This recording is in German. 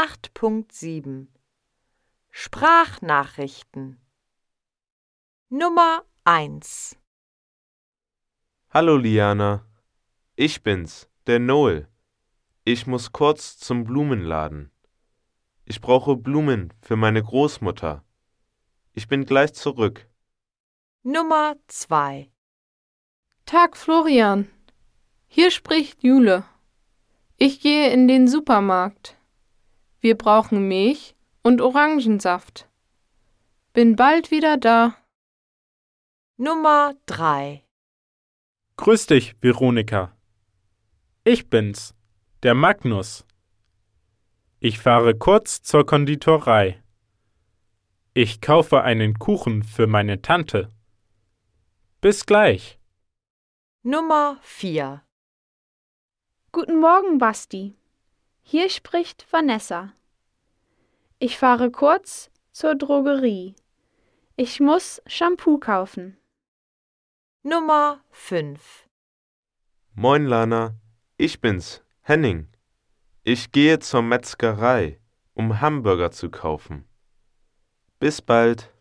8.7 Sprachnachrichten Nummer 1 Hallo Liana, ich bin's, der Noel. Ich muss kurz zum Blumenladen. Ich brauche Blumen für meine Großmutter. Ich bin gleich zurück. Nummer 2 Tag Florian. Hier spricht Jule. Ich gehe in den Supermarkt. Wir brauchen Milch und Orangensaft. Bin bald wieder da. Nummer 3 Grüß dich, Veronika. Ich bin's, der Magnus. Ich fahre kurz zur Konditorei. Ich kaufe einen Kuchen für meine Tante. Bis gleich. Nummer 4 Guten Morgen, Basti. Hier spricht Vanessa. Ich fahre kurz zur Drogerie. Ich muss Shampoo kaufen. Nummer 5 Moin Lana, ich bin's, Henning. Ich gehe zur Metzgerei, um Hamburger zu kaufen. Bis bald.